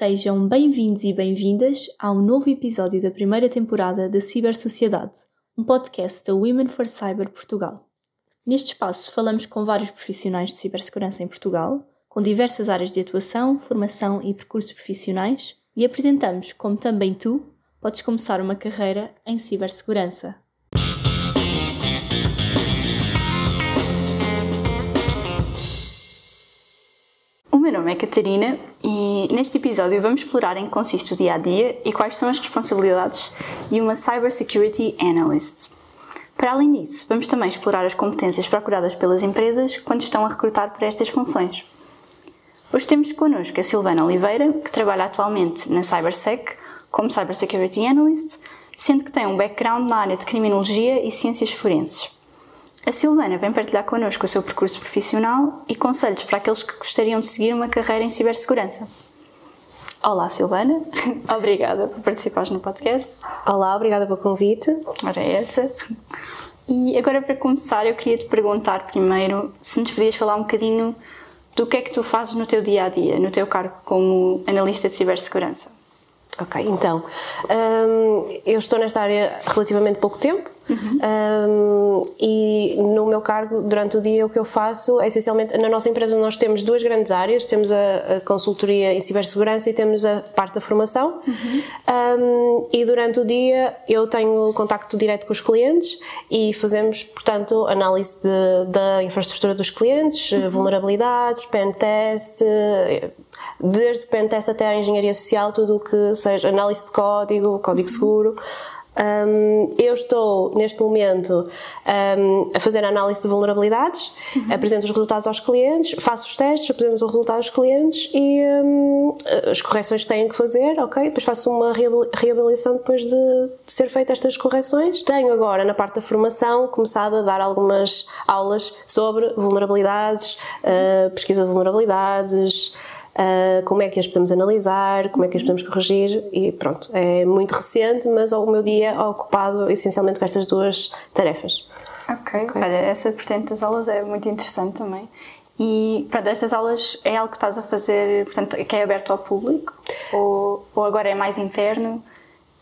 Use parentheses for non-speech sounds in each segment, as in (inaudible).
Sejam bem-vindos e bem-vindas a um novo episódio da primeira temporada da Cibersociedade, um podcast da Women for Cyber Portugal. Neste espaço falamos com vários profissionais de cibersegurança em Portugal, com diversas áreas de atuação, formação e percursos profissionais, e apresentamos como também tu podes começar uma carreira em cibersegurança. Meu nome é Catarina e neste episódio vamos explorar em que consiste o dia a dia e quais são as responsabilidades de uma Cybersecurity Analyst. Para além disso, vamos também explorar as competências procuradas pelas empresas quando estão a recrutar para estas funções. Hoje temos connosco a Silvana Oliveira, que trabalha atualmente na CyberSec como Cybersecurity Analyst, sendo que tem um background na área de criminologia e ciências forenses. A Silvana vem partilhar connosco o seu percurso profissional e conselhos para aqueles que gostariam de seguir uma carreira em cibersegurança. Olá, Silvana. (laughs) obrigada por participares no podcast. Olá, obrigada pelo convite. Ora, é essa. E agora, para começar, eu queria te perguntar primeiro se nos podias falar um bocadinho do que é que tu fazes no teu dia a dia, no teu cargo como analista de cibersegurança. Ok, então, um, eu estou nesta área há relativamente pouco tempo uhum. um, e no meu cargo, durante o dia, o que eu faço é essencialmente, na nossa empresa nós temos duas grandes áreas, temos a, a consultoria em cibersegurança e temos a parte da formação uhum. um, e durante o dia eu tenho contacto direto com os clientes e fazemos, portanto, análise de, da infraestrutura dos clientes, uhum. vulnerabilidades, pen test, desde o pentest até à engenharia social, tudo o que seja análise de código, código seguro. Um, eu estou neste momento um, a fazer a análise de vulnerabilidades, uhum. apresento os resultados aos clientes, faço os testes, apresento os resultados aos clientes e um, as correções que têm que fazer, ok? Depois faço uma reabilitação depois de, de, ser feitas estas correções. Tenho agora na parte da formação começado a dar algumas aulas sobre vulnerabilidades, uh, pesquisa de vulnerabilidades. Uh, como é que as podemos analisar, como é que as podemos corrigir e pronto, é muito recente, mas o meu dia é ocupado essencialmente com estas duas tarefas. Ok, okay. olha, essa portanto das aulas é muito interessante também. E para essas aulas é algo que estás a fazer, portanto, que é aberto ao público? Ou, ou agora é mais interno?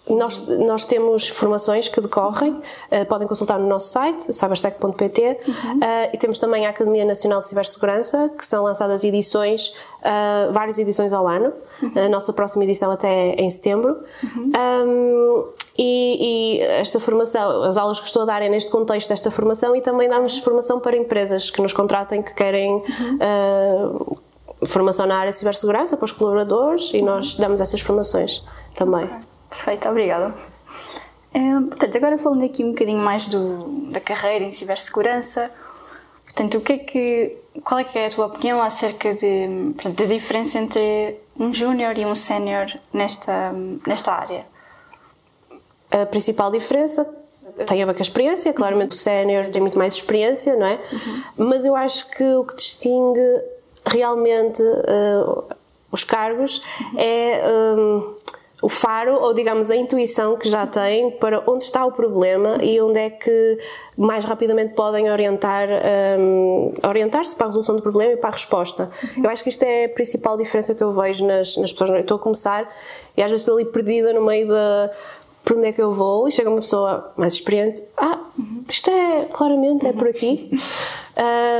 Nós, nós temos formações que decorrem, uh, podem consultar no nosso site, cybersec.pt, uhum. uh, e temos também a Academia Nacional de Cibersegurança, que são lançadas edições, uh, várias edições ao ano. Uhum. A nossa próxima edição até é em setembro. Uhum. Um, e, e, esta formação, as aulas que estou a dar é neste contexto desta formação e também damos formação para empresas que nos contratem, que querem formação na área de cibersegurança para os colaboradores e nós damos essas formações também. Okay. Perfeito, obrigada. É, portanto, agora falando aqui um bocadinho mais do, da carreira em cibersegurança, portanto, o que é que, qual é que é a tua opinião acerca de, portanto, da diferença entre um júnior e um sénior nesta, nesta área? A principal diferença tem a ver com a experiência, claramente o sénior tem muito mais experiência, não é? Uhum. Mas eu acho que o que distingue realmente uh, os cargos uhum. é. Um, o faro, ou digamos a intuição que já têm para onde está o problema e onde é que mais rapidamente podem orientar, um, orientar-se para a resolução do problema e para a resposta. Uhum. Eu acho que isto é a principal diferença que eu vejo nas, nas pessoas. Eu estou a começar e às vezes estou ali perdida no meio da por onde é que eu vou e chega uma pessoa mais experiente ah, isto é, claramente é por aqui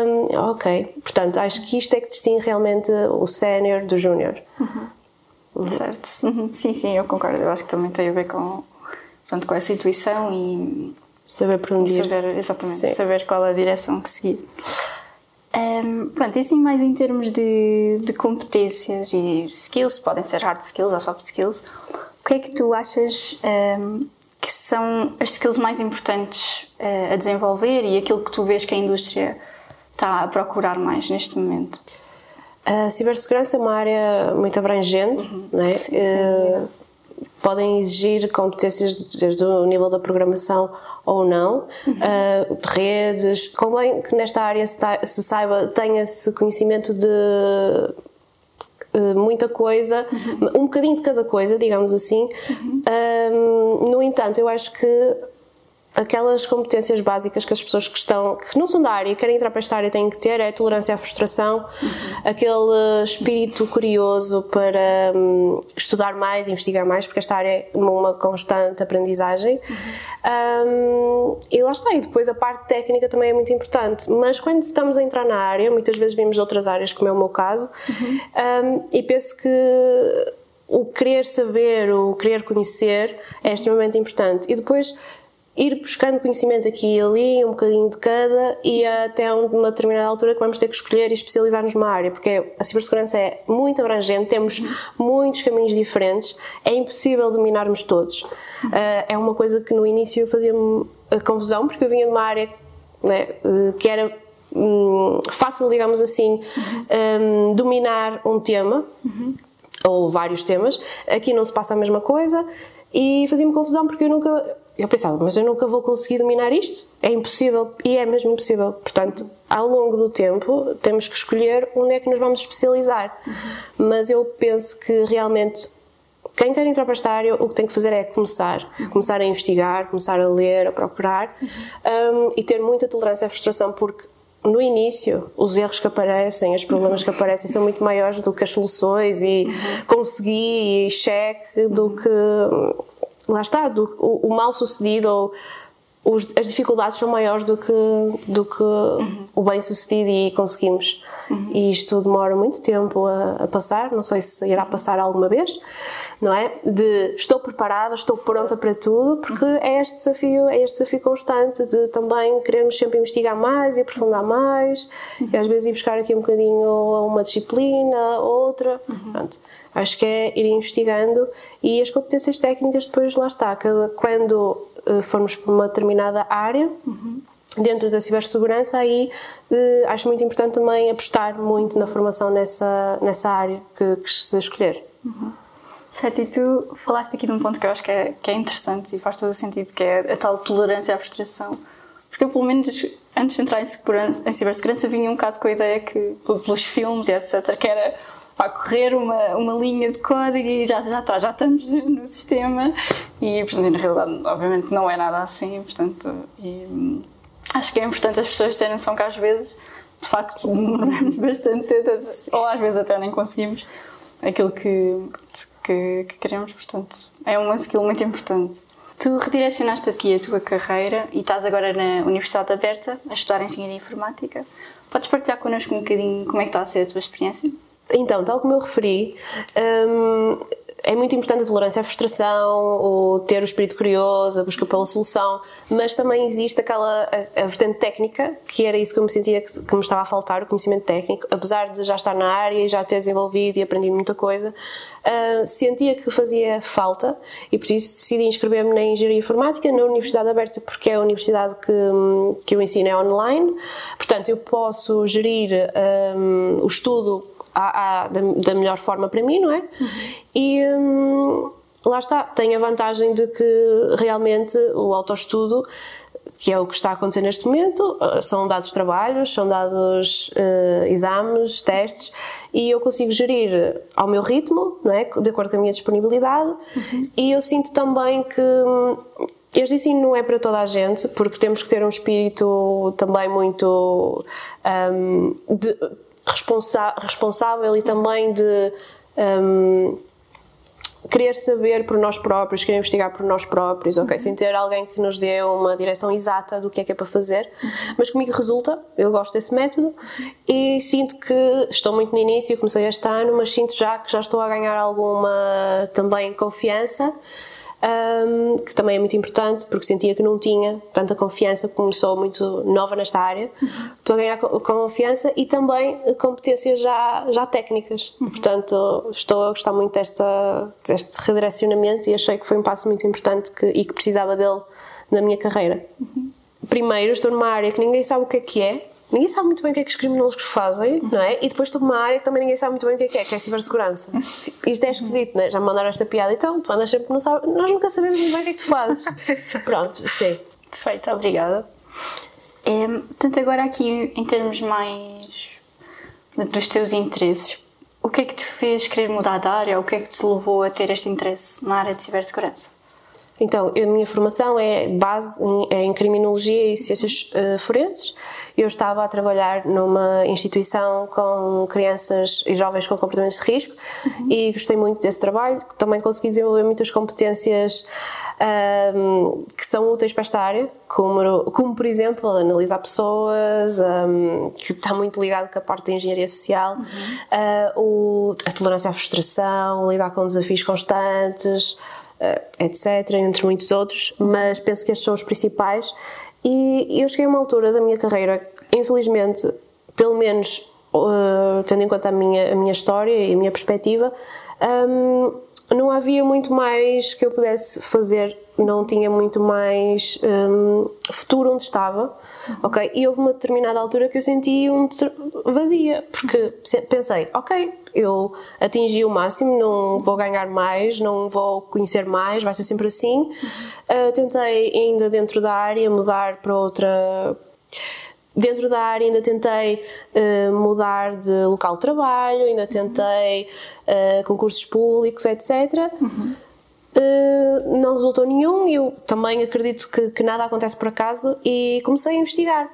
um, (laughs) ok, portanto acho que isto é que distingue realmente o sénior do júnior uhum. Certo. Uhum. Sim, sim, eu concordo. Eu acho que também tem a ver com, pronto, com essa intuição e saber para onde. Saber, exatamente, sim. saber qual a direção que seguir. Um, pronto, e assim mais em termos de, de competências e skills, podem ser hard skills ou soft skills, o que é que tu achas um, que são as skills mais importantes uh, a desenvolver e aquilo que tu vês que a indústria está a procurar mais neste momento? A cibersegurança é uma área muito abrangente, uhum. não é? Sim, sim. Uh, podem exigir competências desde o nível da programação ou não, uhum. uh, de redes, convém que nesta área se, se saiba, tenha-se conhecimento de uh, muita coisa, uhum. um bocadinho de cada coisa, digamos assim. Uhum. no entanto, eu acho que aquelas competências básicas que as pessoas que estão, que não são da área e querem entrar para esta área têm que ter é a tolerância à frustração, uhum. aquele espírito curioso para um, estudar mais, investigar mais, porque esta área é uma constante aprendizagem. Uhum. Um, e lá está, e depois a parte técnica também é muito importante, mas quando estamos a entrar na área, muitas vezes vimos outras áreas, como é o meu caso, uhum. um, e penso que o querer saber, o querer conhecer é extremamente importante. E depois ir buscando conhecimento aqui e ali, um bocadinho de cada, e até uma determinada altura que vamos ter que escolher e especializar-nos numa área, porque a cibersegurança é muito abrangente, temos muitos caminhos diferentes, é impossível dominarmos todos. Uh, é uma coisa que no início fazia-me confusão, porque eu vinha de uma área né, que era um, fácil, digamos assim, um, dominar um tema. Uhum. Ou vários temas, aqui não se passa a mesma coisa e fazia-me confusão porque eu nunca eu pensava, mas eu nunca vou conseguir dominar isto? É impossível e é mesmo impossível. Portanto, ao longo do tempo, temos que escolher onde é que nos vamos especializar. Uhum. Mas eu penso que realmente quem quer entrar para esta área, o que tem que fazer é começar. Começar a investigar, começar a ler, a procurar uhum. um, e ter muita tolerância à frustração, porque no início, os erros que aparecem, os problemas que aparecem são muito maiores do que as soluções e uhum. consegui e cheque do que lá está, do, o, o mal sucedido ou os, as dificuldades são maiores do que, do que uhum. o bem sucedido e conseguimos. Uhum. E isto demora muito tempo a, a, passar, não sei se irá passar alguma vez, não é? De estou preparada, estou pronta para tudo, porque uhum. é este desafio, é este desafio constante de também querermos sempre investigar mais e aprofundar mais, e às vezes ir buscar aqui um bocadinho uma disciplina, outra, pronto. Acho que é ir investigando e as competências técnicas depois lá está. Quando uh, formos para uma determinada área, uhum. dentro da cibersegurança, aí uh, acho muito importante também apostar muito na formação nessa, nessa área que, que se escolher. Uhum. Certo, e tu falaste aqui de um ponto que eu acho que é, que é interessante e faz todo o sentido, que é a tal tolerância à frustração. Porque eu, pelo menos, antes de entrar em, em cibersegurança, vinha um bocado com a ideia que, pelos filmes e etc., que era vai correr uma, uma linha de código e já, já, está, já estamos no sistema. E, portanto, na realidade, obviamente, não é nada assim. Portanto, e, acho que é importante as pessoas terem noção que às vezes, de facto, demoramos (laughs) bastante tempo, ou às vezes até nem conseguimos aquilo que, que, que queremos. Portanto, é uma skill muito importante. Tu redirecionaste aqui a tua carreira e estás agora na Universidade Aberta a estudar Engenharia Informática. Podes partilhar connosco um bocadinho como é que está a ser a tua experiência? Então, tal como eu referi, hum, é muito importante a tolerância à frustração, o ter o espírito curioso, a busca pela solução, mas também existe aquela a, a vertente técnica, que era isso que eu me sentia que, que, me estava a faltar, o conhecimento técnico, apesar de já estar na área e já ter desenvolvido e aprendido muita coisa, uh, sentia que fazia falta e por isso decidi inscrever-me na Engenharia Informática na Universidade Aberta, porque é a universidade que, que o ensino é online, portanto eu posso gerir um, o estudo à, à, da, da, melhor forma para mim, não é? E hum, lá está, tem a vantagem de que realmente o autoestudo que é o que está a acontecer neste momento, eh, são dados trabalhos, são dados uh, exames, testes, e eu consigo gerir ao meu ritmo, não é? de acordo com a minha disponibilidade, uhum. e eu sinto também que hum, este ensino não é para toda a gente, porque temos que ter um espírito também muito um, de, responsa responsável e também de um, querer saber por nós próprios, querer investigar por nós próprios, ok? Uhum. Sem ter alguém que nos dê uma direção exata do que é que é para fazer. Uhum. Mas comigo resulta, eu gosto desse método e sinto que estou muito no início, comecei este ano, mas sinto já que já estou a ganhar alguma também confiança um, que também é muito importante porque sentia que não tinha tanta confiança, como sou muito nova nesta área. Uhum. Estou a ganhar confiança e também competências já, já técnicas. Uhum. Portanto, estou a gostar muito desta, deste redirecionamento e achei que foi um passo muito importante que, e que precisava dele na minha carreira. Uhum. Primeiro, estou numa área que ninguém sabe o que é que é, ninguém sabe muito bem o que é que os criminosos fazem, não é? E depois estou numa área que também ninguém sabe muito bem o que é que é, que é cibersegurança. Tipo, isto é esquisito, não é? Já me mandaram esta piada, então tu andas sempre, não sabe, nós nunca sabemos muito bem o que é que tu fazes. (laughs) Pronto, sim. Perfeito, obrigada. É, portanto, agora aqui em termos mais dos teus interesses, o que é que te fez querer mudar de área? O que é que te levou a ter este interesse na área de cibersegurança? Então, a minha formação é base em, é em criminologia e ciências uh, forenses. Eu estava a trabalhar numa instituição com crianças e jovens com comportamentos de risco uhum. e gostei muito desse trabalho. Também consegui desenvolver muitas competências um, que são úteis para esta área, como, como por exemplo analisar pessoas, um, que está muito ligado com a parte da engenharia social, uhum. uh, o, a tolerância à frustração, lidar com desafios constantes, etc., entre muitos outros, mas penso que estes são os principais. E eu cheguei a uma altura da minha carreira, infelizmente, pelo menos uh, tendo em conta a minha, a minha história e a minha perspectiva, um, não havia muito mais que eu pudesse fazer, não tinha muito mais um, futuro onde estava, ok? E houve uma determinada altura que eu senti um vazia, porque pensei, ok, eu atingi o máximo, não vou ganhar mais, não vou conhecer mais, vai ser sempre assim. Uh, tentei ainda dentro da área mudar para outra Dentro da área ainda tentei uh, mudar de local de trabalho, ainda tentei uh, concursos públicos, etc. Uhum. Uh, não resultou nenhum eu também acredito que, que, nada acontece por acaso e comecei a investigar.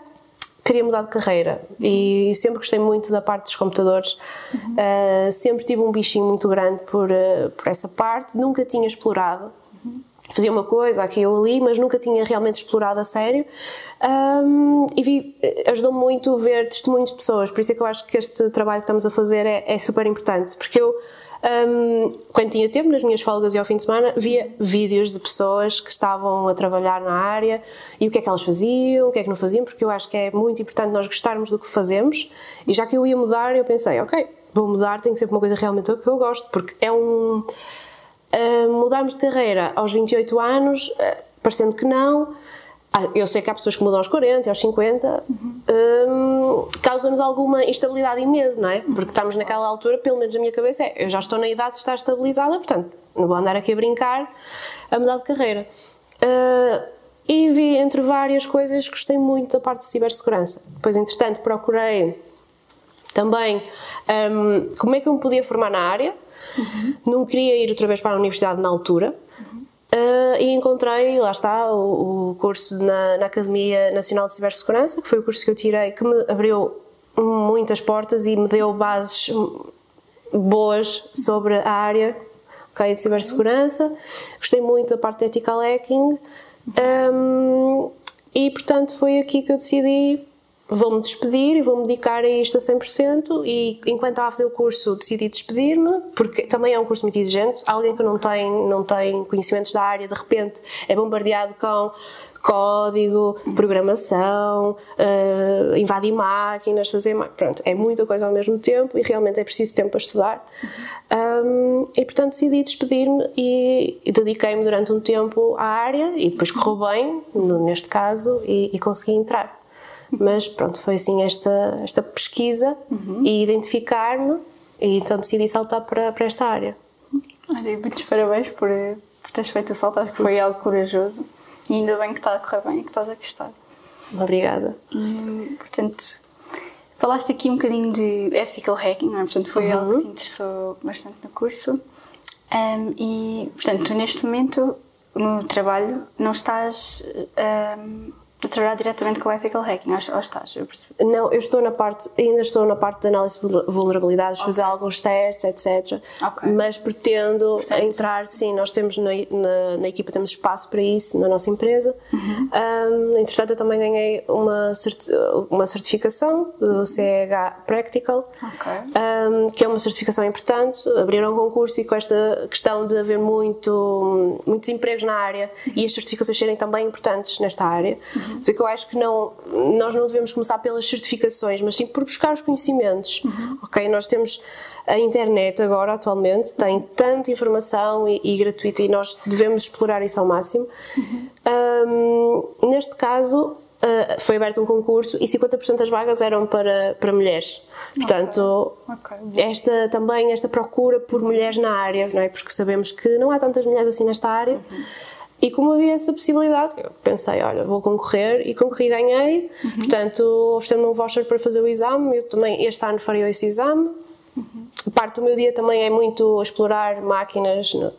Queria mudar de carreira e sempre gostei muito da parte dos computadores. Uhum. sempre tive um bichinho muito grande por, por essa parte, nunca tinha explorado fazia uma coisa aqui ou ali, mas nunca tinha realmente explorado a sério. Um, e vi, ajudou-me muito ver testemunhos de pessoas, por isso é que eu acho que este trabalho que estamos a fazer é, é super importante, porque eu, um, quando tinha tempo, nas minhas folgas e ao fim de semana, via vídeos de pessoas que estavam a trabalhar na área e o que é que elas faziam, o que é que não faziam, porque eu acho que é muito importante nós gostarmos do que fazemos. E já que eu ia mudar, eu pensei, ok, vou mudar, tem que ser uma coisa realmente que eu gosto, porque é um Uh, mudarmos de carreira aos 28 anos, uh, parecendo que não. Ah, eu sei que há pessoas que mudam aos 40, aos 50, uhum. um, causa-nos alguma instabilidade e medo, não é? Porque estamos naquela altura, pelo menos na minha cabeça, é, eu já estou na idade de estar estabilizada, portanto, não vou andar aqui a brincar a mudar de carreira. Uh, e vi entre várias coisas, gostei muito da parte de cibersegurança. Depois, entretanto, procurei também um, como é que eu me podia formar na área Uhum. Não queria ir outra vez para a universidade na altura. Uh, e encontrei, lá está, o, o curso na, na, Academia Nacional de Cibersegurança, que foi o curso que eu tirei, que me abriu muitas portas e me deu bases boas sobre a área okay, de cibersegurança. Gostei muito da parte de ethical hacking. Um, e portanto foi aqui que eu decidi vou-me despedir e vou-me dedicar a isto a 100% e enquanto estava a fazer o curso decidi despedir-me, porque também é um curso muito exigente, alguém que não tem, não tem conhecimentos da área de repente é bombardeado com código, programação, uh, invadir máquinas, fazer. Pronto, é muita coisa ao mesmo tempo e realmente é preciso tempo para estudar. Um, e portanto decidi despedir-me e, e dediquei-me durante um tempo à área e depois correu bem, neste caso, e, e consegui entrar. Mas pronto, foi assim esta, esta pesquisa uhum. e identificar-me e então decidi saltar para, para esta área. Olha, muitos parabéns por, por teres feito o salto, acho que foi algo corajoso e ainda bem que está a correr bem e que estás a gostar. Obrigada. E, portanto, falaste aqui um bocadinho de ethical hacking, não é? portanto foi uhum. algo que te interessou bastante no curso. Um, e, portanto, neste momento no trabalho não estás um, a trabalhar diretamente com ethical hacking, ou, estás? Eu percebi. Não, eu estou na parte, ainda estou na parte de análise de vulnerabilidades, okay. fazer alguns testes, etc. Okay. Mas pretendo entrar, sim, nós temos na, na, na, equipa, temos espaço para isso na nossa empresa. Uhum. Um, entretanto, eu também ganhei uma, certi uma certificação do CEH Practical, okay. um, que é uma certificação importante. Abriram um concurso e com esta questão de haver muito, muitos empregos na área uhum. e as certificações serem também importantes nesta área. Uhum. Uhum. que eu acho que não, nós não devemos começar pelas certificações, mas sim por buscar os conhecimentos. Uhum. Ok, nós temos a internet agora, atualmente, tem tanta informação e, e gratuita e nós devemos explorar isso ao máximo. Uhum. Um, neste caso, Uh, foi aberto um concurso e 50% das vagas eram para, para mulheres. Portanto, okay. Okay. esta também esta procura por mulheres na área, não é? Porque sabemos que não há tantas mulheres assim nesta área. Uhum. E como havia essa possibilidade, eu pensei, olha, vou concorrer e concorri e ganhei. Uhum. Portanto, oferecendo-me um voucher para fazer o exame. Eu também, este ano, faria esse exame. Uhum. parte do meu dia também é muito explorar máquinas no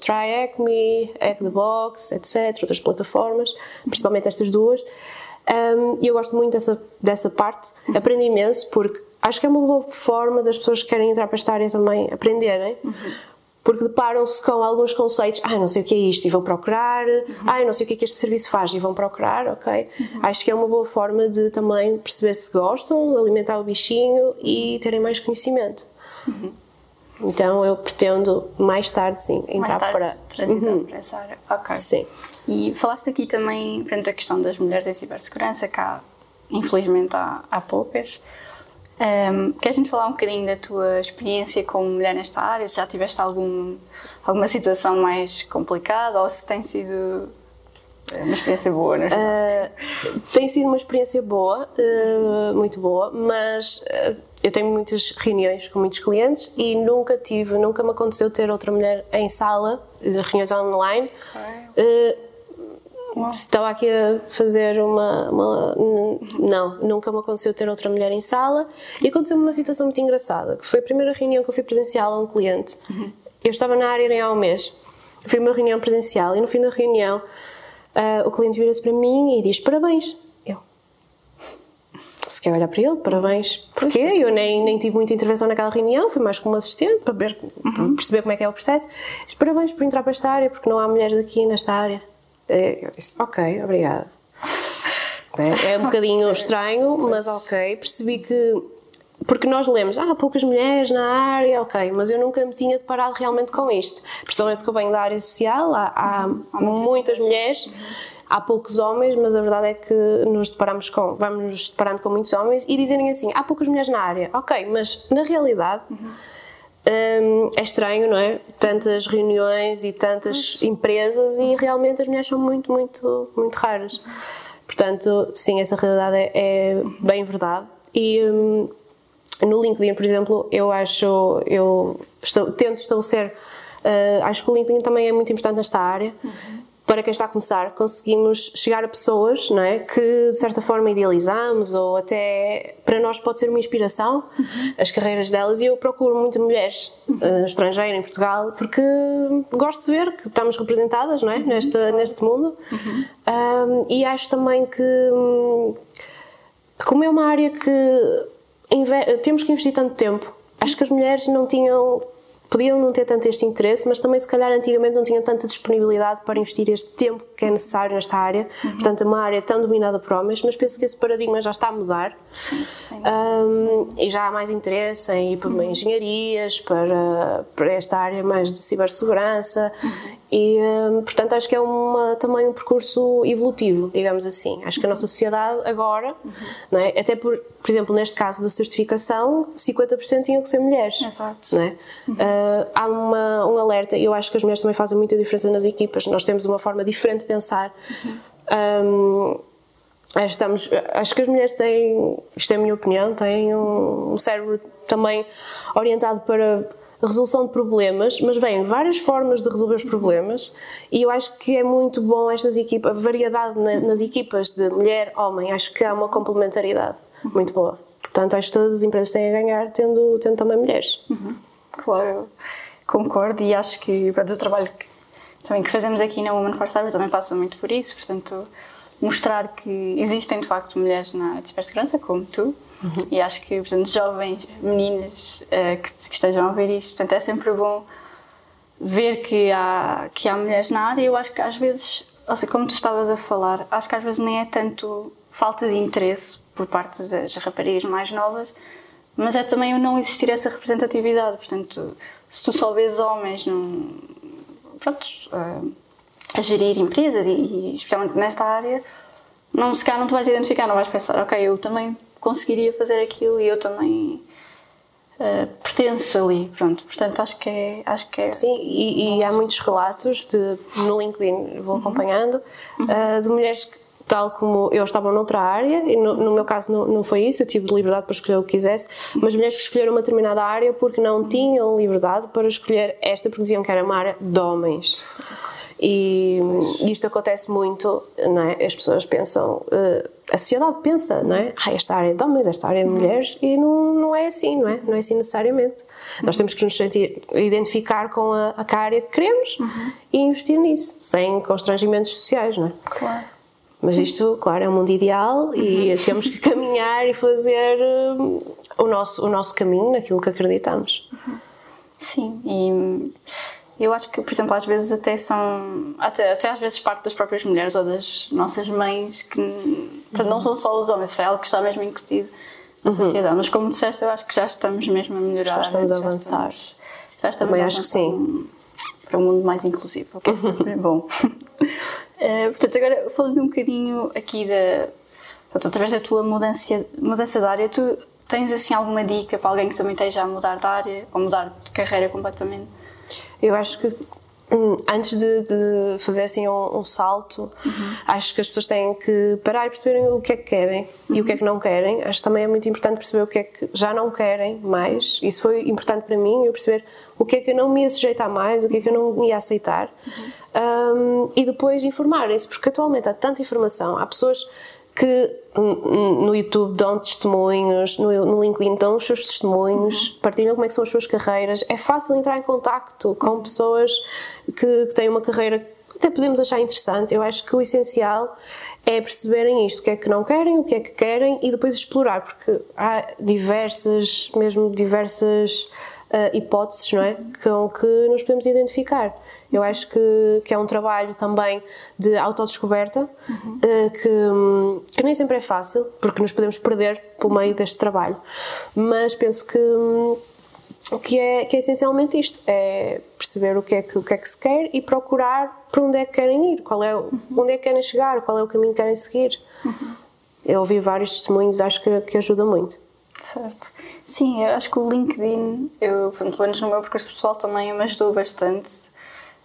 the Box, etc., outras plataformas, principalmente estas duas. Um, e eu gosto muito dessa, dessa parte, aprendo imenso, porque acho que é uma boa forma das pessoas que querem entrar para esta área também aprenderem. Uhum. Porque deparam-se com alguns conceitos, ah, não sei o que é isto e vão procurar, uhum. ah, não sei o que é que este serviço faz e vão procurar, ok? Uhum. Acho que é uma boa forma de também perceber se gostam, alimentar o bichinho e terem mais conhecimento. Uhum. Então eu pretendo mais tarde sim entrar mais tarde, para uhum. para essa área. Ok. Sim. E falaste aqui também frente à questão das mulheres em cibersegurança, que há, infelizmente há, há poucas. Um, queres-nos falar um bocadinho da tua experiência como mulher nesta área? Se já tiveste algum, alguma situação mais complicada ou se tem sido uma experiência boa? Uh, tem sido uma experiência boa, uh, muito boa, mas uh, eu tenho muitas reuniões com muitos clientes e nunca tive, nunca me aconteceu ter outra mulher em sala de reuniões online. Okay. Estava aqui a fazer uma, uma, Não, nunca me aconteceu ter outra mulher em sala. E aconteceu-me uma situação muito engraçada, que foi a primeira reunião que eu fui presencial a um cliente. Uhum. Eu estava na área há um mês. Fui uma reunião presencial e no fim da reunião uh, o cliente vira-se para mim e diz parabéns fiquei a olhar para ele, parabéns. Porquê? Eu nem, nem tive muita intervenção naquela reunião, fui mais como assistente para ver, uhum. perceber como é que é o processo. Disse, parabéns por entrar para esta área, porque não há mulheres aqui nesta área. Eu disse, ok, obrigada. (laughs) É, é um bocadinho estranho, mas ok, percebi que porque nós lemos, ah, poucas mulheres na área, ok, mas eu nunca me tinha deparado realmente com isto. Principalmente que eu venho da área social, há, há, há muitas mulheres. Uhum há poucos homens, mas a verdade é que nos deparamos com, vamos nos deparando com muitos homens e dizerem assim, há poucas mulheres na área. Ok, mas na realidade uhum. Hum, é estranho, não é? Tantas reuniões e tantas empresas e realmente as mulheres são muito, muito, muito raras. Portanto, sim, essa realidade é, é bem verdade. E hum, no LinkedIn, por exemplo, eu acho, eu estou, tento estabelecer, uh, acho que o LinkedIn também é muito importante nesta área. Uhum para quem está a começar, conseguimos chegar a pessoas não é, que de certa forma idealizamos ou até para nós pode ser uma inspiração uhum. as carreiras delas e eu procuro muito mulheres uhum. uh, estrangeiras em Portugal porque gosto de ver que estamos representadas não é, uhum. neste, neste mundo uhum. um, e acho também que como é uma área que temos que investir tanto tempo acho que as mulheres não tinham podiam não ter tanto este interesse, mas também se calhar antigamente não tinham tanta disponibilidade para investir este tempo que é necessário nesta área. Uhum. Portanto, é uma área tão dominada por homens, mas penso que esse paradigma já está a mudar. Sim, sim. Um, e já há mais interesse em ir para uhum. engenharias, para, para esta área mais de cibersegurança. Uhum. E, um, portanto, acho que é uma, também um percurso evolutivo, digamos assim. Acho que a nossa sociedade agora, uhum. não é? até por, por exemplo, neste caso da certificação, 50% tinham que ser mulheres. Exato. Não é? Uh, há uma, um alerta, eu acho que as mulheres também fazem muita diferença nas equipas. Nós temos uma forma diferente de pensar. Uhum. Um, estamos, acho que as mulheres têm, isto é a minha opinião, têm um cérebro também orientado para resolução de problemas, mas vêm várias formas de resolver os problemas e eu acho que é muito bom estas equipas, a variedade nas equipas de mulher, homem, acho que há uma complementaridade muito boa. Portanto, acho que todas as empresas têm a ganhar tendo, tendo também mulheres. Uhum. Claro, concordo e acho que para o trabalho que, também que fazemos aqui na Women for Cyber também passa muito por isso, portanto mostrar que existem de facto mulheres na área de cibersegurança, como tu, uhum. e acho que, portanto, jovens meninas uh, que, que, estejam a ver isto, portanto, é sempre bom ver que há, que há mulheres na área. Eu acho que às vezes, ou seja, como tu estavas a falar, acho que às vezes nem é tanto falta de interesse por parte das raparigas mais novas, mas é também o não existir essa representatividade. Portanto, se tu só vês homens num, pronto, uh, a gerir empresas e, e, especialmente nesta área, não, se calhar não te vais identificar, não vais pensar, ok, eu também conseguiria fazer aquilo e eu também uh, pertenço ali, pronto. Portanto, acho que é. Acho que é Sim, e, e há muitos relatos de, no LinkedIn, vou uhum. acompanhando, uhum. Uh, de mulheres que tal como eu estava noutra área, e no, no, meu caso não, não foi isso, eu tive liberdade para escolher o que quisesse, mas mulheres que escolheram uma determinada área porque não tinham liberdade para escolher esta, porque diziam que era uma área de homens. E isto acontece muito, não é? As pessoas pensam, uh, a sociedade pensa, não é? Ah, esta área é de homens, esta área é de mulheres, e não, não é assim, não é? Não é assim necessariamente. Nós temos que nos sentir, identificar com a, a área que queremos uhum. e investir nisso, sem constrangimentos sociais, não é? Claro. Mas isto, claro, é um mundo ideal e uhum. (laughs) temos que caminhar e fazer uh, o, nosso, o nosso caminho naquilo que acreditamos. Uhum. Sim, e eu acho que, por exemplo, às vezes até são, até, até às vezes parte das próprias mulheres ou das nossas mães, que portanto, não são só os homens, isso é algo que está mesmo incutido na uhum. sociedade. Mas como disseste, eu acho que já estamos mesmo a melhorar. Já estamos a avançar. Estamos, já estamos Também a acho que sim. Para um mundo mais inclusivo, o que é (laughs) sempre bom. Uh, portanto, agora falando um bocadinho aqui da. Portanto, através da tua mudança, mudança de área, tu tens assim alguma dica para alguém que também esteja a mudar de área ou mudar de carreira completamente? Eu acho que antes de, de, fazer assim um, um salto, uhum. acho que as pessoas têm que parar e perceberem o que é que querem uhum. e o que é que não querem. Acho que também é muito importante perceber o que é que já não querem mais. Isso foi importante para mim, eu perceber o que é que eu não me ia sujeitar mais, o que é que eu não ia aceitar. Uhum. Um, e depois informarem-se, porque atualmente há tanta informação, há pessoas que no YouTube dão testemunhos, no, LinkedIn dão os seus testemunhos, uhum. partilham como é são as suas carreiras. É fácil entrar em contacto com pessoas que, que têm uma carreira que até podemos achar interessante. Eu acho que o essencial é perceberem isto, o que é que não querem, o que é que querem e depois explorar, porque há diversas, mesmo diversas uh, hipóteses, não é? Com que nos podemos identificar. Eu acho que, que é um trabalho também de autodescoberta uhum. que, que nem sempre é fácil, porque nos podemos perder pelo meio deste trabalho. Mas penso que que é, que é essencialmente isto: é perceber o que é que, o que é que se quer e procurar para onde é que querem ir, qual é, uhum. onde é que querem chegar, qual é o caminho que querem seguir. Uhum. Eu ouvi vários testemunhos, acho que, que ajuda muito. Certo. Sim, eu acho que o LinkedIn, eu, pelo menos no meu percurso pessoal, também me ajudou bastante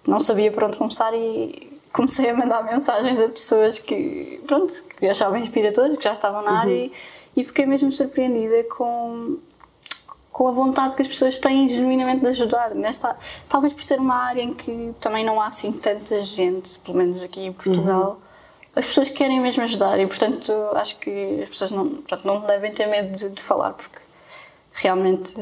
não sabia por onde começar e comecei a mandar mensagens a pessoas que, pronto, que achava inspiradoras, que já estavam na uhum. área e, e, fiquei mesmo surpreendida com, com a vontade que as pessoas têm genuinamente de ajudar. Nesta, talvez por ser uma área em que também não há assim tanta gente, pelo menos aqui em Portugal. Uhum. As pessoas querem mesmo ajudar e, portanto, acho que as pessoas não, pronto, não devem ter medo de, de falar, porque realmente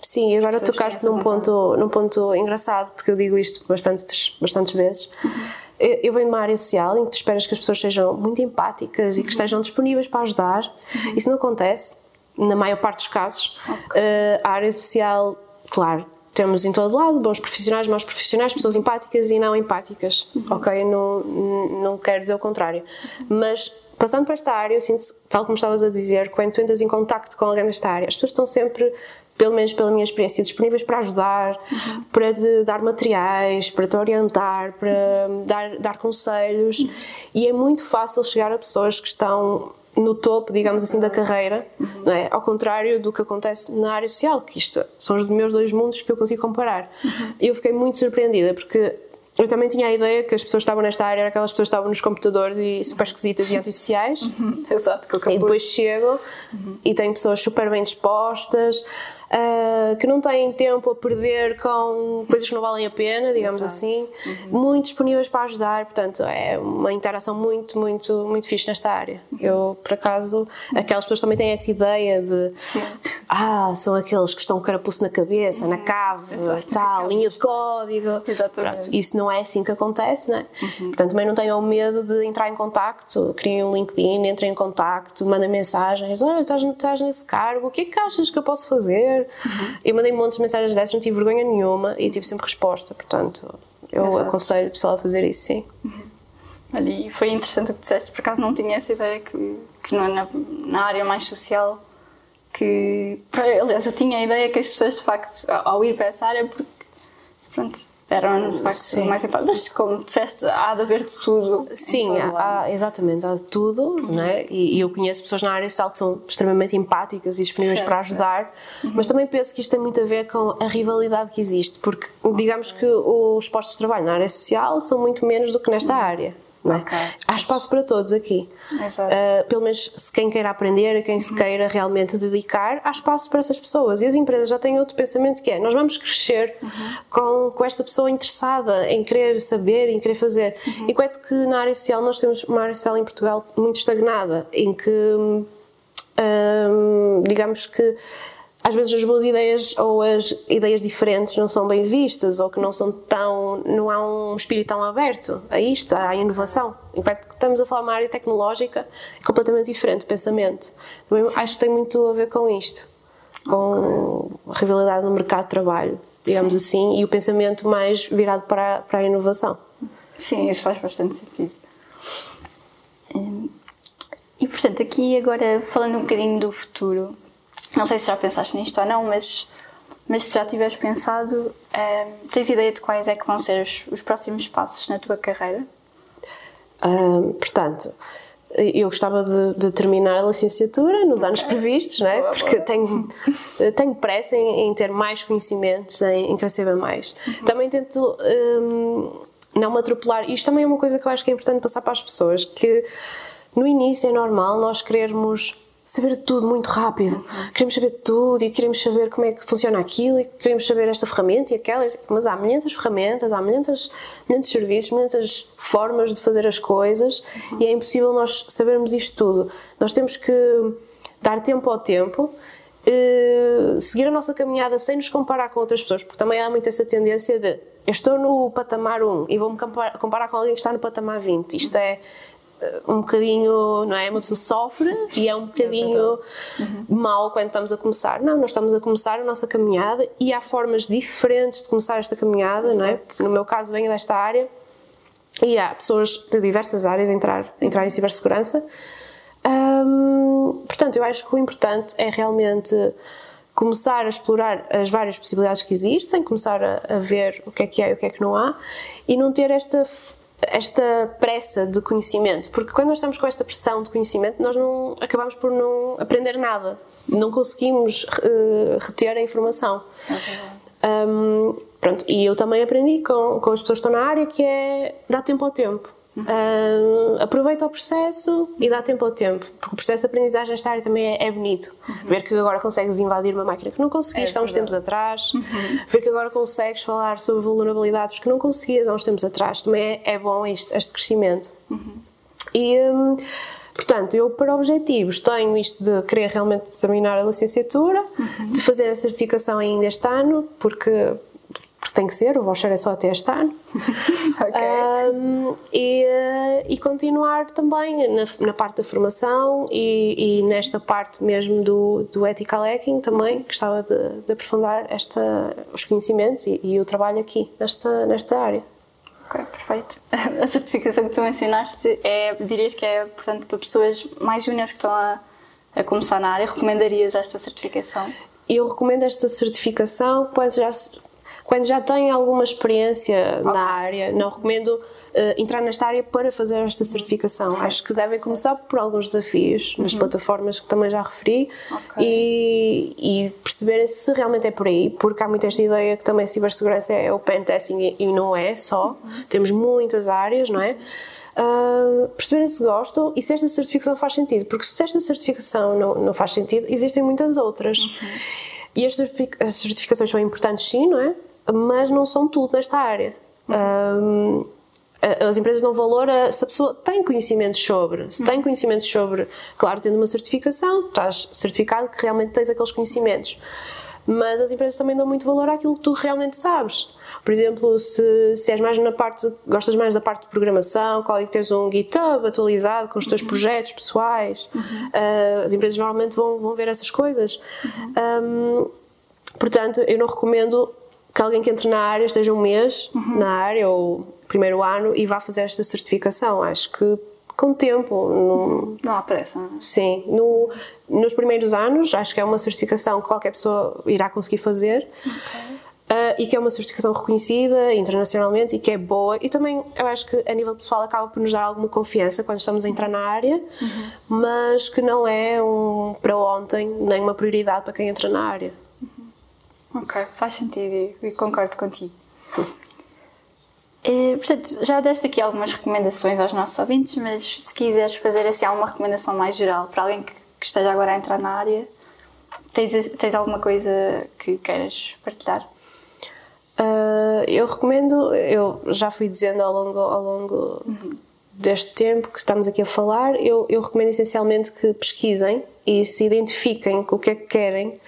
Sim, agora tocaste num ponto, num ponto engraçado, porque eu digo isto bastantes, bastantes vezes. Uhum. Eu, eu venho de uma área social em que tu esperas que as pessoas sejam muito empáticas e que uhum. estejam disponíveis para ajudar. Uhum. Isso não acontece, na maior parte dos casos. Okay. Uh, a área social, claro, temos em todo lado bons profissionais, maus profissionais, pessoas empáticas e não empáticas. Uhum. Ok? Não, não quero dizer o contrário. Uhum. Mas passando para esta área, eu sinto, tal como estavas a dizer, quando tu entras em contacto com alguém desta área, as pessoas estão sempre pelo menos pela minha experiência, disponíveis para ajudar, uhum. para te dar materiais, para te orientar, para uhum. dar, dar conselhos. Uhum. E é muito fácil chegar a pessoas que estão no topo, digamos assim, da carreira, não é? ao contrário do que acontece na área social, que isto são os meus dois mundos que eu consigo comparar. Eu fiquei muito surpreendida porque eu também tinha a ideia que as pessoas que estavam nesta área eram aquelas pessoas que estavam nos computadores e super esquisitas e antissociais. Uhum. (laughs) Exato, que eu E depois chego uhum. e tenho pessoas super bem dispostas, uh, que não têm tempo a perder com coisas que não valem a pena, digamos Exato. assim, uhum. muito disponíveis para ajudar, portanto é uma interação muito, muito, muito fixe nesta área. Uhum. Eu, por acaso, aquelas pessoas também têm essa ideia de Sim. ah, são aqueles que estão com carapuço na cabeça, uhum. na cave, Exato. tal, linha de código. Exatamente. Pronto, isso não é assim que acontece, não é? Uhum. Portanto, também não tenham medo de entrar em contacto, criem um LinkedIn, entrem em contacto, mandem mensagens, olha, estás, estás nesse cargo, o que é que achas que eu posso fazer? Uhum. Eu mandei montes de mensagens dessas, não tive vergonha nenhuma e tive sempre resposta, portanto, eu Exato. aconselho o pessoal a fazer isso, sim. Uhum. E foi interessante o que disseste, por acaso não tinha essa ideia que, que não é na, na área mais social que. Aliás, eu tinha a ideia que as pessoas de facto, ao ir para essa área, porque. Pronto, eram de facto Sim. mais simpáticos. Mas como disseste, há de haver de tudo. Sim, há, exatamente, há de tudo, uhum. né? E, e, eu conheço pessoas na área social que são extremamente empáticas e disponíveis certo, para ajudar, uhum. mas também penso que isto tem muito a ver com a rivalidade que existe, porque digamos que os postos de trabalho na área social são muito menos do que nesta uhum. área. Não é? Ok. Há espaço para todos aqui. Exato. Uh, pelo menos se quem queira aprender, quem se queira realmente dedicar, há espaço para essas pessoas. E as empresas já têm outro pensamento que é: nós vamos crescer com, com esta pessoa interessada em querer saber, em querer fazer. Enquanto que na área social nós temos uma área social em Portugal muito estagnada, em que hum, hum, digamos que às vezes as boas ideias ou as ideias diferentes não são bem vistas ou que não são tão não há um espírito tão aberto a isto, à inovação. Enquanto que estamos a falar uma área tecnológica é completamente diferente o pensamento. Também acho que tem muito a ver com isto, com a rivalidade no mercado de trabalho, digamos assim, e o pensamento mais virado para, a- para a inovação. Sim, isso faz bastante sentido. Hum, E portanto, aqui agora falando um bocadinho do futuro, não sei se já pensaste nisto ou não, mas, mas se já tiveres pensado, hum, tens ideia de quais é que vão ser os, os próximos passos na tua carreira? Ahm, portanto, eu gostava de, de terminar a licenciatura nos anos previstos, não é? Porque tenho, (laughs) tenho pressa em, em ter mais conhecimentos, em, em saber mais. Uhum. Também tento ahm, não me atropelar. Isto também é uma coisa que eu acho que é importante passar para as pessoas, que no início é normal nós querermos saber tudo muito rápido. Uhum. Queremos saber tudo e queremos saber como é que funciona aquilo e queremos saber esta ferramenta e aquela, mas há milhentas ferramentas, há milhentos serviços, milhentas formas de fazer as coisas e é impossível nós sabermos isto tudo. Nós temos que dar tempo ao tempo, eh, seguir a nossa caminhada sem nos comparar com outras pessoas, porque também há muito essa tendência de eu estou no patamar 1 e vou-me comparar, comparar com alguém que está no patamar 20. Isto é um bocadinho, não é? Uma pessoa sofre e é um bocadinho mau quando estamos a começar. Não, nós estamos a começar a nossa caminhada e há formas diferentes de começar esta caminhada, não é? Exato. No meu caso, venho desta área e há pessoas de diversas áreas a entrar, a entrar em cibersegurança. Hum, portanto, eu acho que o importante é realmente começar a explorar as várias possibilidades que existem, começar a, a ver o que é que há e o que é que não há e não ter esta esta pressa de conhecimento, porque quando nós estamos com esta pressão de conhecimento, nós não acabamos por não aprender nada, não conseguimos eh, reter a informação. Um, pronto, e eu também aprendi com, com as pessoas que estão na área que é dar tempo ao tempo. Um, aproveita o processo e dá tempo ao tempo, porque o processo de aprendizagem nesta área também é, é bonito. Ver que agora consegues invadir uma máquina que não conseguiste É há uns verdade. tempos atrás, ver que agora consegues falar sobre vulnerabilidades que não conseguias há uns tempos atrás, também é, é bom este, este crescimento. E, hum, portanto, eu para objetivos tenho isto de querer realmente terminar a licenciatura, de fazer a certificação ainda este ano, porque, porque tem que ser, o voucher é só até este ano. (laughs) Ok. Hum, e, eh, e continuar também na, na parte da formação e, e nesta parte mesmo do, do ethical hacking também gostava de, de aprofundar esta, os conhecimentos e, e o trabalho aqui nesta, nesta área. Ok, perfeito. (laughs) A certificação que tu mencionaste é, dirias que é, portanto, para pessoas mais júniores que estão a, a começar na área, recomendarias esta certificação? Eu recomendo esta certificação quando já, quando já têm alguma experiência na área. Não recomendo eh, entrar nesta área para fazer esta certificação. Certo, Acho que devem começar por alguns desafios nas plataformas que também já referi Ok. e, e perceberem se realmente é por aí, porque há muita esta ideia que também cibersegurança é o pen testing e, e não é só. Temos muitas áreas, não é? Ah, perceberem se gostam e se esta certificação faz sentido, porque se esta certificação não, não faz sentido, existem muitas outras. E as, certific- as certificações são importantes, sim, não é? Mas não são tudo nesta área. Um, a- as empresas dão valor a se a pessoa tem conhecimentos sobre. Se tem conhecimentos sobre, claro, tendo uma certificação, estás certificado que realmente tens aqueles conhecimentos. Mas as empresas também dão muito valor àquilo que tu realmente sabes. Por exemplo, se, se és mais na parte, gostas mais da parte de programação, qual é que tens um GitHub atualizado com os teus projetos pessoais, ah, as empresas normalmente vão, vão ver essas coisas. Um, portanto, eu não recomendo que alguém que entre na área esteja um mês na área ou primeiro ano e vá fazer esta certificação. Acho que com o tempo, não, Não há pressa, não é? Sim, no, nos primeiros anos acho que é uma certificação que qualquer pessoa irá conseguir fazer Ah, e que é uma certificação reconhecida internacionalmente e que é boa e também eu acho que a nível pessoal acaba por nos dar alguma confiança quando estamos a entrar na área, mas que não é um para ontem nem uma prioridade para quem entra na área. Ok, faz sentido e, e concordo contigo. Eh, portanto, já deste aqui algumas recomendações aos nossos ouvintes, mas se quiseres fazer assim alguma recomendação mais geral para alguém que, que esteja agora a entrar na área, tens, tens alguma coisa que queiras partilhar? Uh, eu recomendo, eu já fui dizendo ao longo, ao longo uhum. deste tempo que estamos aqui a falar, eu, eu recomendo essencialmente que pesquisem e se identifiquem com o que é que querem,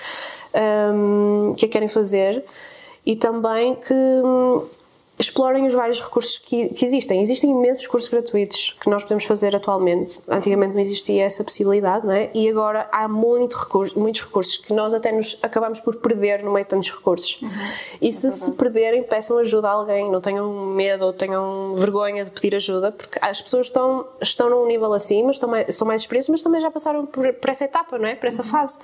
um, que que querem fazer e também que hum, explorem os vários recursos que, que, existem. Existem imensos cursos gratuitos que nós podemos fazer atualmente. Antigamente não existia essa possibilidade, não é? E agora há muito recurso, muitos recursos que nós até nos acabamos por perder no meio de tantos recursos. Uhum. E se é se perderem, peçam ajuda a alguém. Não tenham medo ou tenham vergonha de pedir ajuda, porque as pessoas estão, estão num nível acima, estão mais, são mais experientes, mas também já passaram por, por essa etapa, não é? Por essa uhum. fase.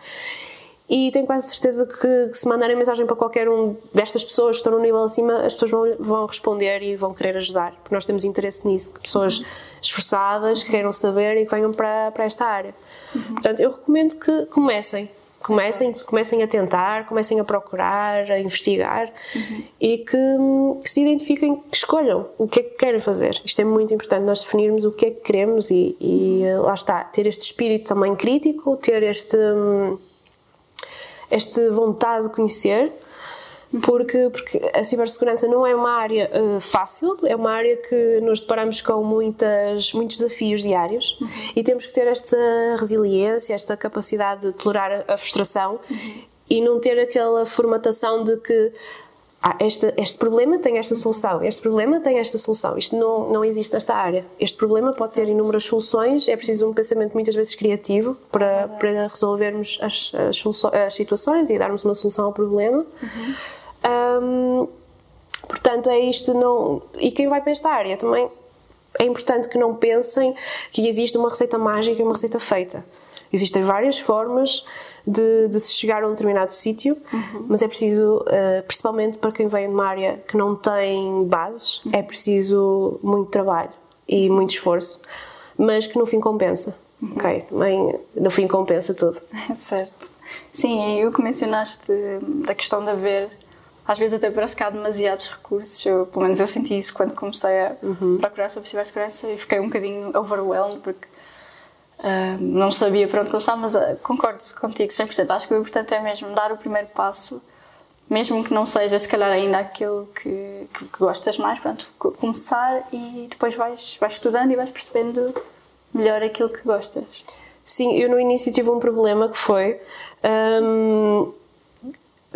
E tenho quase certeza que, que, se mandarem mensagem para qualquer um destas pessoas que estão no nível acima, as pessoas vão, vão responder e vão querer ajudar, porque nós temos interesse nisso, que pessoas esforçadas, que queiram saber e que venham para, para esta área. Uhum. Portanto, eu recomendo que comecem. Comecem, comecem a tentar, comecem a procurar, a investigar uhum. e que, que, se identifiquem, que escolham o que é que querem fazer. Isto é muito importante, nós definirmos o que é que queremos e, e lá está, ter este espírito também crítico, ter este hum, esta vontade de conhecer, porque, porque a cibersegurança não é uma área uh, fácil, é uma área que nos deparamos com muitas, muitos desafios diários uhum. e temos que ter esta resiliência, esta capacidade de tolerar a, frustração uhum. e não ter aquela formatação de que ah, este, este problema tem esta solução, este problema tem esta solução. Isto não, não existe nesta área. Este problema pode ter inúmeras soluções, é preciso um pensamento muitas vezes criativo para, para resolvermos as, as, as situações e darmos uma solução ao problema. Uhum. Um, portanto, é isto. Não, e quem vai para esta área também é importante que não pensem que existe uma receita mágica e uma receita feita. Existem várias formas de, de se chegar a um determinado sítio, uhum. mas é preciso, uh, principalmente para quem vem de uma área que não tem bases, uhum. é preciso muito trabalho e muito esforço, mas que no fim compensa. Uhum. Ok, também no fim compensa tudo. (laughs) certo. Sim, e o que mencionaste da questão de haver às vezes até parece que há demasiados recursos. Eu, pelo menos eu senti isso quando comecei a uhum. procurar sobre cibersegurança e fiquei um bocadinho overwhelmed porque Não sabia para onde começar, mas uh, concordo contigo 100%. Acho que o importante é mesmo dar o primeiro passo, mesmo que não seja, se calhar, ainda aquilo que, que, que gostas mais. Pronto, começar e depois vais, vais estudando e vais percebendo melhor aquilo que gostas. Sim, eu no início tive um problema que foi. Um,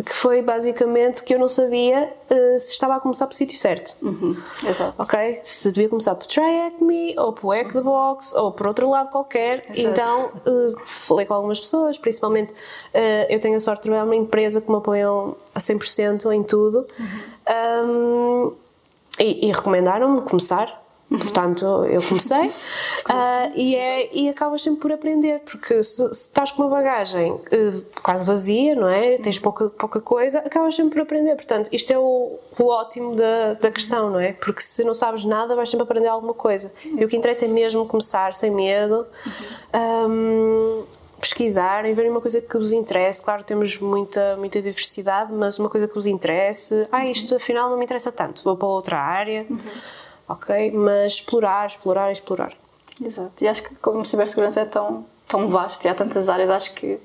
que foi basicamente que eu não sabia uh, se estava a começar pelo sítio certo. Uhum. Exato. Ok? Se devia começar por Try Me, ou por Hack the Box, ou por outro lado qualquer. Exato. Então, uh, falei com algumas pessoas, principalmente uh, eu tenho a sorte de trabalhar numa empresa que me apoiam a 100% em tudo. Uhum. Um, e, e recomendaram-me começar Portanto, eu comecei (laughs) uh, e, é, e acabas sempre por aprender, porque se, se estás com uma bagagem uh, quase vazia, não é? Tens pouca, pouca coisa, acabas sempre por aprender. Portanto, isto é o, o ótimo da, da questão, não é? Porque se não sabes nada, vais sempre aprender alguma coisa. E o que interessa é mesmo começar sem medo. Um, pesquisarem, verem uma coisa que vos interesse. Claro, temos muita, muita diversidade, mas uma coisa que vos interesse. Ah, isto afinal não me interessa tanto, vou para outra área. Uhum ok? Mas explorar, explorar, explorar. Exato. E acho que como cibersegurança é tão, tão vasto e há tantas áreas, acho que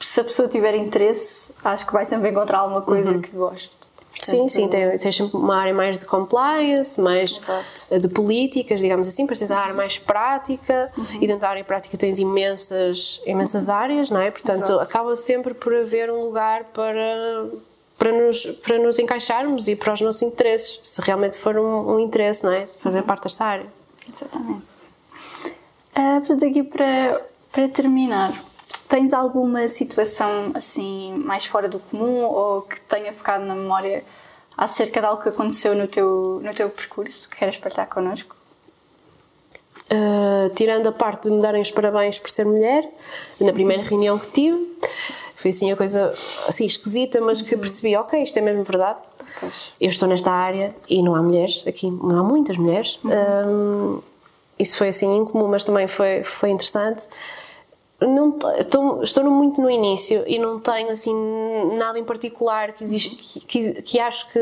se a pessoa tiver interesse, acho que vai sempre encontrar alguma coisa uhum. que goste. Sim, sim, tem, tem sempre uma área mais de compliance, mais Exato. de políticas, digamos assim, depois tens a área mais prática uhum. e dentro da área prática tens imensas, imensas áreas, não é? Portanto, Exato. acaba sempre por haver um lugar para, para nos, para nos encaixarmos e para os nossos interesses, se realmente for um, um interesse, não é? Fazer uhum. parte desta área. Exatamente. Uh, portanto, aqui para, para terminar, tens alguma situação assim mais fora do comum ou que tenha ficado na memória acerca de algo que aconteceu no teu, no teu percurso que queres partilhar connosco? Uh, tirando a parte de me darem os parabéns por ser mulher, na primeira uhum. reunião que tive, foi assim a coisa assim esquisita, mas que percebi, ok, isto é mesmo verdade. Pois. Eu estou nesta área e não há mulheres aqui, não há muitas mulheres. Uhum. Um, isso foi assim incomum, mas também foi, foi interessante. Não, estou, estou muito no início e não tenho assim nada em particular que, existe, que, que, que acho que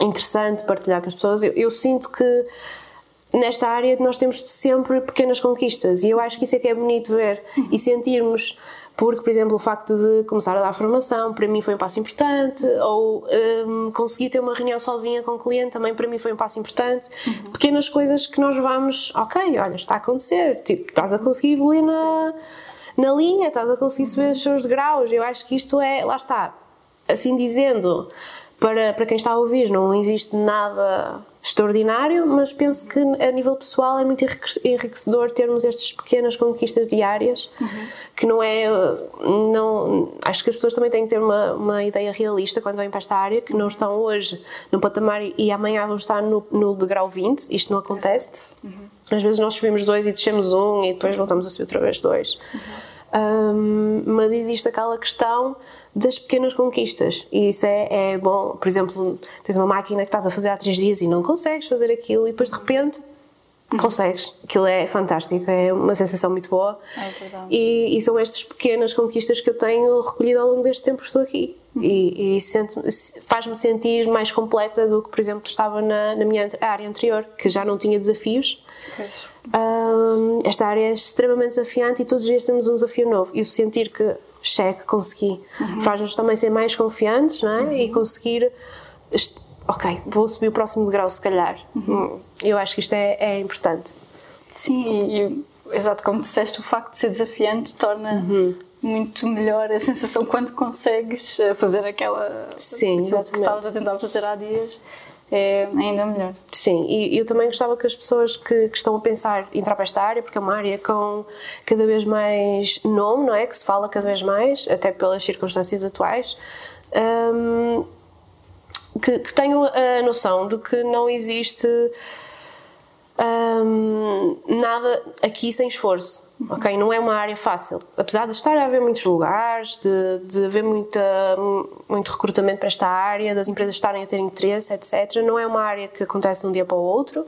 interessante partilhar com as pessoas. Eu, eu, sinto que nesta área nós temos sempre pequenas conquistas e eu acho que isso é que é bonito ver e sentirmos porque, por exemplo, o facto de começar a dar formação para mim foi um passo importante, ou um, conseguir ter uma reunião sozinha com o cliente também para mim foi um passo importante. Uhum. Pequenas coisas que nós vamos, ok, olha, está a acontecer, tipo, estás a conseguir evoluir na, na linha, estás a conseguir subir os seus graus. Eu acho que isto é, lá está, assim dizendo, para, para quem está a ouvir, não existe nada extraordinário, mas penso que a nível pessoal é muito enriquecedor termos estas pequenas conquistas diárias, uhum. que não é. Não, acho que as pessoas também têm que ter uma, uma ideia realista quando vêm para esta área, que não estão hoje no patamar e amanhã vão estar no, no degrau 20, isto não acontece. Uhum. Às vezes nós subimos dois e descemos um e depois voltamos a subir outra vez dois. Uhum. Um, mas existe aquela questão das pequenas conquistas e isso é, é, bom. Por exemplo, tens uma máquina que estás a fazer há três dias e não consegues fazer aquilo e depois de repente consegues. Aquilo é fantástico, é uma sensação muito boa. É e, e, são estas pequenas conquistas que eu tenho recolhido ao longo deste tempo que estou aqui. Uhum. E, e faz-me sentir mais completa do que, por exemplo, estava na, na minha área anterior, que já não tinha desafios. Um, esta área é extremamente desafiante e todos os dias temos um desafio novo. E o sentir que cheque, consegui. Uhum. Faz-nos também ser mais confiantes não é? Uhum. e conseguir. Ok, vou subir o próximo degrau, se calhar. Uhum. Eu acho que isto é, é importante. Sim, e, exato como disseste, o facto de ser desafiante torna muito melhor a sensação quando consegues eh, fazer aquela. Sim, exatamente. que estavas a tentar fazer há dias é ainda melhor. Sim, e eu também gostava que as pessoas que, que, estão a pensar em entrar para esta área, porque é uma área com cada vez mais nome, não é? Que se fala cada vez mais, até pelas circunstâncias atuais, um, que, que tenham a noção de que não existe um, nada aqui sem esforço, ok? Não é uma área fácil. Apesar de estar a haver muitos lugares, de, de haver muita, muito recrutamento para esta área, das empresas estarem a ter interesse, etc., não é uma área que acontece de um dia para o outro.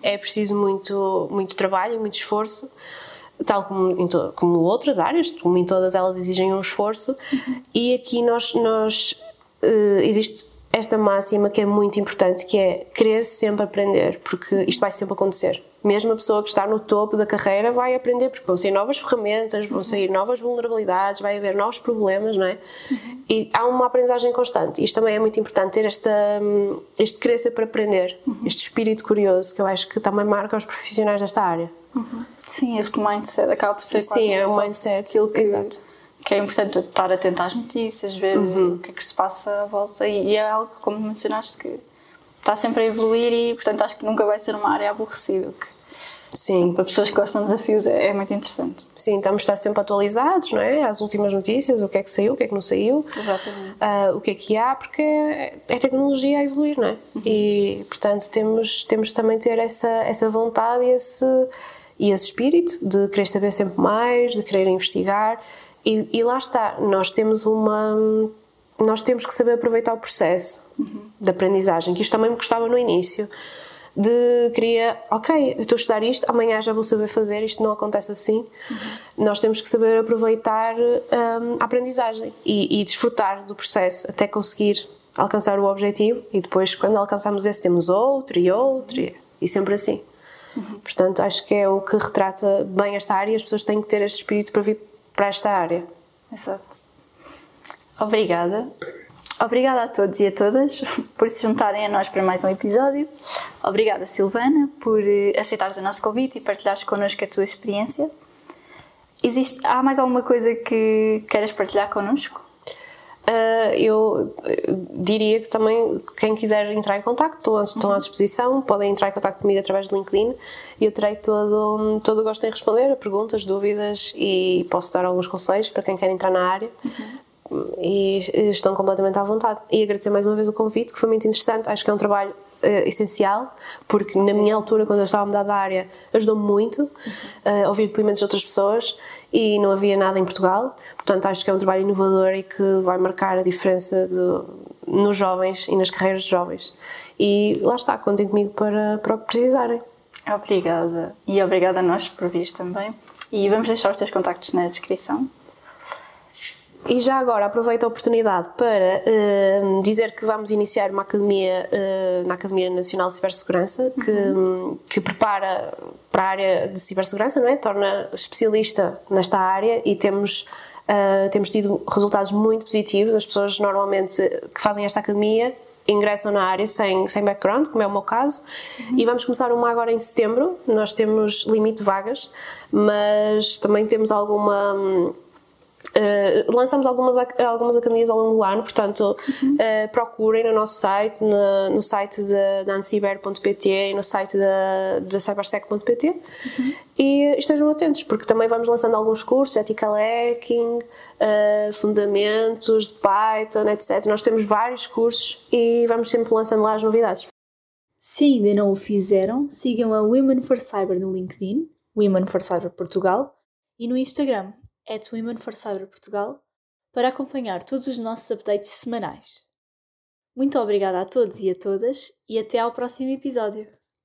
É preciso muito, muito trabalho, muito esforço tal como, como outras áreas, como em todas elas exigem um esforço, uhum. e aqui nós, nós uh, existe esta máxima que é muito importante, que é querer sempre aprender, porque isto vai sempre acontecer. Mesmo a pessoa que está no topo da carreira vai aprender, porque vão sair novas ferramentas, vão sair novas vulnerabilidades, vai haver novos problemas, não é? E há uma aprendizagem constante. Isto também é muito importante, ter esta, este querer sempre aprender, este espírito curioso, que eu acho que também marca os profissionais desta área. Uhum. Sim, este mindset acaba por ser Sim, é um mindset. Que, Exato que é importante estar atento às notícias, ver uhum. o que é que se passa à volta e, é algo, como mencionaste, que está sempre a evoluir e, portanto, acho que nunca vai ser uma área aborrecida. Sim. Para pessoas que gostam de desafios é, é, muito interessante. Sim, estamos estar sempre atualizados, não é? Às últimas notícias, o que é que saiu, o que é que não saiu. Exatamente. Uh, o que é que há, porque é, é tecnologia a evoluir, não é? Uhum. E, portanto, temos, temos também ter essa, essa vontade e esse, e esse espírito de querer saber sempre mais, de querer investigar e, e, lá está, nós temos uma. Nós temos que saber aproveitar o processo uhum. de aprendizagem, que isto também me custava no início. De queria, ok, estou a estudar isto, amanhã já vou saber fazer, isto não acontece assim. Uhum. Nós temos que saber aproveitar um, a aprendizagem e, e desfrutar do processo até conseguir alcançar o objetivo e depois, quando alcançamos esse, temos outro e outro e, e sempre assim. Uhum. Portanto, acho que é o que retrata bem esta área as pessoas têm que ter este espírito para vir para esta área. Exato. Obrigada. Obrigada a todos e a todas (laughs) por se juntarem a nós para mais um episódio. Obrigada, Silvana, por eh, aceitares o nosso convite e partilhares connosco a tua experiência. Existe, há mais alguma coisa que queiras partilhar connosco? Uh, eu diria que também quem quiser entrar em contato estou, estou uhum. à disposição, podem entrar em contato comigo através do LinkedIn e eu terei todo, todo o gosto em responder a perguntas, dúvidas e posso dar alguns conselhos para quem quer entrar na área. Uhum. E estão completamente à vontade. E agradecer mais uma vez o convite, que foi muito interessante. Acho que é um trabalho uh, essencial, porque na minha altura, quando eu estava a mudar da área, ajudou-me muito uh, ouvir depoimentos de outras pessoas e não havia nada em Portugal. Portanto, acho que é um trabalho inovador e que vai marcar a diferença de, nos jovens e nas carreiras de jovens. E lá está, contem comigo para, para o que precisarem. Obrigada. E obrigada a nós por vir também. E vamos deixar os teus contactos na descrição. E já agora aproveito a oportunidade para uh, dizer que vamos iniciar uma academia uh, na Academia Nacional de Cibersegurança que, que prepara para a área de cibersegurança, não é? Torna especialista nesta área e temos uh, temos tido resultados muito positivos. As pessoas normalmente que fazem esta academia ingressam na área sem, sem background, como é o meu caso, uhum. e vamos começar uma agora em setembro. Nós temos limite de vagas, mas também temos alguma Uh, lançamos algumas, algumas academias ao longo do ano, portanto, uhum. uh, procurem no nosso site, no, site da anciber.pt e no site da cybersec.pt uhum. e estejam atentos, porque também vamos lançando alguns cursos, ethical hacking, uh, fundamentos de Python, etc. Nós temos vários cursos e vamos sempre lançando lá as novidades. Se ainda não o fizeram, sigam a Women for Cyber no LinkedIn, Women for Cyber Portugal, e no Instagram, at Women for Cyber Portugal para acompanhar todos os nossos updates semanais. Muito obrigada a todos e a todas e até ao próximo episódio.